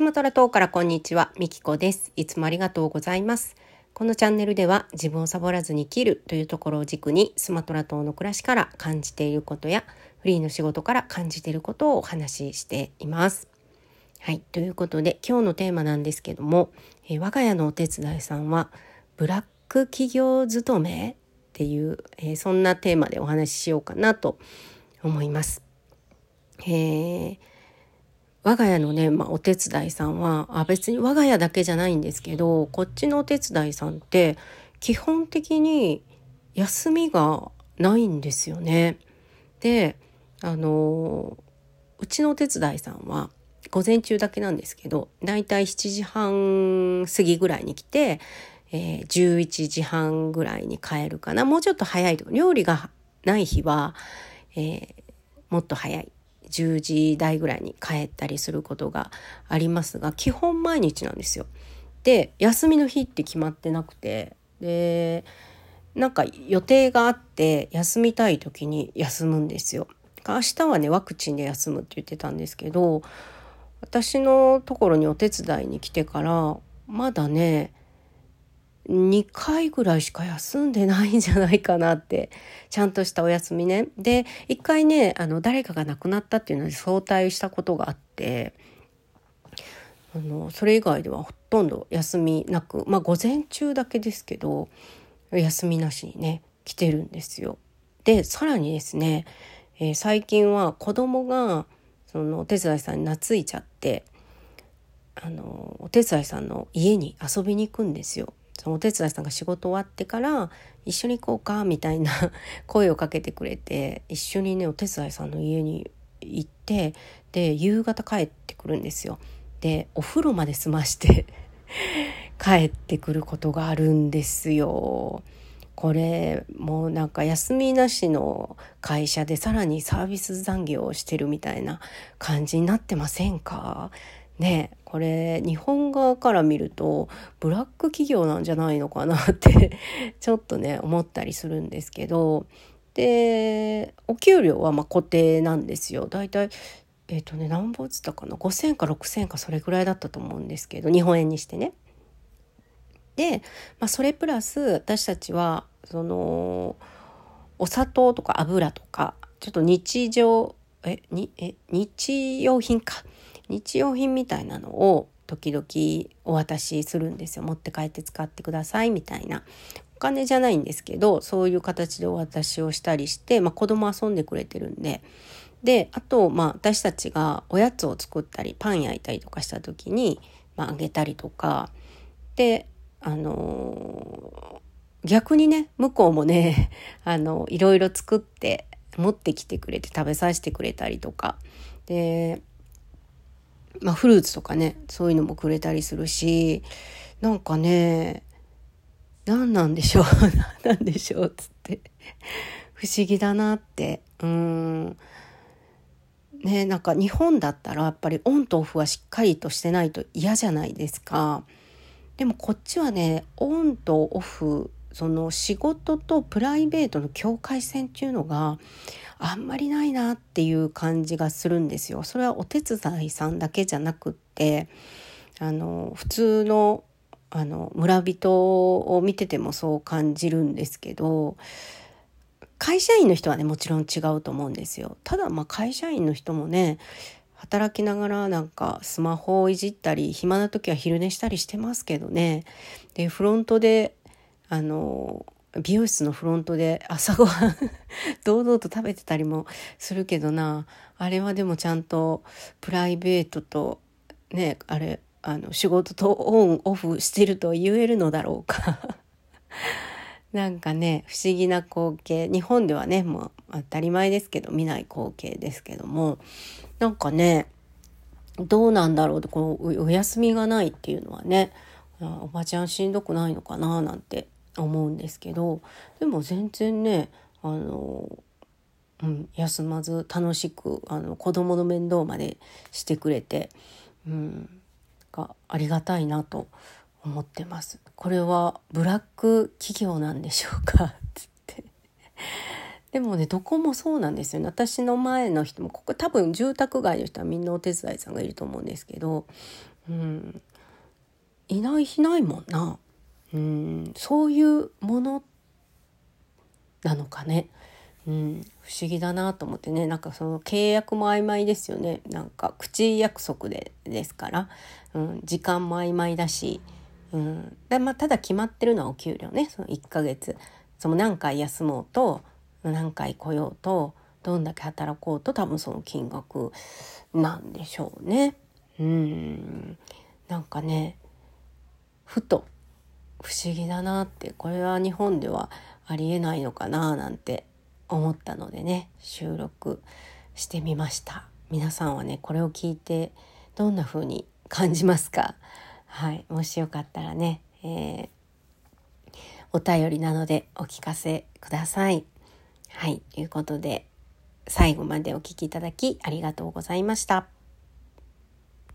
スマトラ島からこんにちは、みきこです。いつもありがとうございます。このチャンネルでは自分をサボらずに生きるというところを軸にスマトラ島の暮らしから感じていることやフリーの仕事から感じていることをお話ししています。はい、ということで今日のテーマなんですけども、えー、我が家のお手伝いさんはブラック企業勤めっていう、えー、そんなテーマでお話ししようかなと思います。えー我が家のね、まあ、お手伝いさんはあ別に我が家だけじゃないんですけどこっちのお手伝いさんって基本的に休みがないんですよね。であのうちのお手伝いさんは午前中だけなんですけどだいたい7時半過ぎぐらいに来て、えー、11時半ぐらいに帰るかなもうちょっと早いと料理がない日は、えー、もっと早い10時台ぐらいに帰ったりすることがありますが基本毎日なんですよ。で休みの日って決まってなくてでなんか予定があって休みたい時に休むんですよ。明日はねワクチンで休むって言ってたんですけど私のところにお手伝いに来てからまだね2回ぐらいしか休んでないんじゃないかなってちゃんとしたお休みねで1回ねあの誰かが亡くなったっていうので早退したことがあってあのそれ以外ではほとんど休みなくまあ午前中だけですけど休みなしにね来てるんですよ。でさらにですね、えー、最近は子供がそのお手伝いさんに懐いちゃってあのお手伝いさんの家に遊びに行くんですよ。そのお手伝いさんが仕事終わってから一緒に行こうかみたいな 声をかけてくれて一緒にねお手伝いさんの家に行ってで夕方帰ってくるんですよ。でお風呂まで済まして 帰ってくることがあるんですよ。これもうなんか休みなしの会社でさらにサービス残業をしてるみたいな感じになってませんか？ねこれ日本側から見るとブラック企業なんじゃないのかなって ちょっとね思ったりするんですけどでお給料はま固定なんですよ。だいたいえっ、ー、とね何本つったかな？5,000か6,000かそれぐらいだったと思うんですけど日本円にしてね。で、まあ、それプラス私たちはそのお砂糖とか油とかちょっと日常えにえ日用品か日用品みたいなのを時々お渡しするんですよ。持って帰って使ってくださいみたいな。お金じゃないんですけどそういう形でお渡しをしたりして、まあ、子供遊んでくれてるんで。であと、まあ、私たちがおやつを作ったりパン焼いたりとかした時に、まあ、げたりとか。であのー、逆にね向こうもね あのいろいろ作って持ってきてくれて食べさせてくれたりとか。でまあ、フルーツとかねそういうのもくれたりするしなんかね何なんでしょう 何なんでしょうっつって。不思議だなって。うん。ねなんか日本だったらやっぱりオンとオフはしっかりとしてないと嫌じゃないですか。でもこっちはねオンとオフその仕事とプライベートの境界線っていうのがあんまりないなっていう感じがするんですよ。それはお手伝いさんだけじゃなくってあの普通のあの村人を見ててもそう感じるんですけど会社員の人はねもちろん違うと思うんですよ。ただまあ会社員の人もね働きながらなんかスマホをいじったり暇な時は昼寝したりしてますけどねでフロントであの美容室のフロントで朝ごはん堂々と食べてたりもするけどな。あれはでもちゃんとプライベートとねあれあの仕事とオンオフしてると言えるのだろうか。なんかね不思議な光景。日本ではねもう当たり前ですけど見ない光景ですけども。なんかねどうなんだろうとこのお休みがないっていうのはねおばちゃんしんどくないのかななんて思うんですけどでも全然ねあの、うん、休まず楽しくあの子供の面倒までしてくれて、うん、がありがたいなと思ってます。これはブラック企業なんでしょうか？ってでもねどこもそうなんですよね。私の前の人もここ多分住宅街の人はみんなお手伝いさんがいると思うんですけどうん、いない日ないもんな、うん、そういうものなのかね。うん、不思議だなと思ってね。なんかその契約も曖昧ですよね。なんか口約束でですから、うん、時間も曖昧だし、うん、でまあ、ただ決まってるのはお給料ね。その1ヶ月。その何回休もうと何回来ようとどんだけ働こうと多分その金額なんでしょうね。うん。なんかねふと不思議だなってこれは日本ではありえないのかななんて思ったのでね収録してみました。皆さんはねこれを聞いてどんな風に感じますか？はいもしよかったらね、えー、お便りなのでお聞かせください。はいということで最後までお聴きいただきありがとうございました。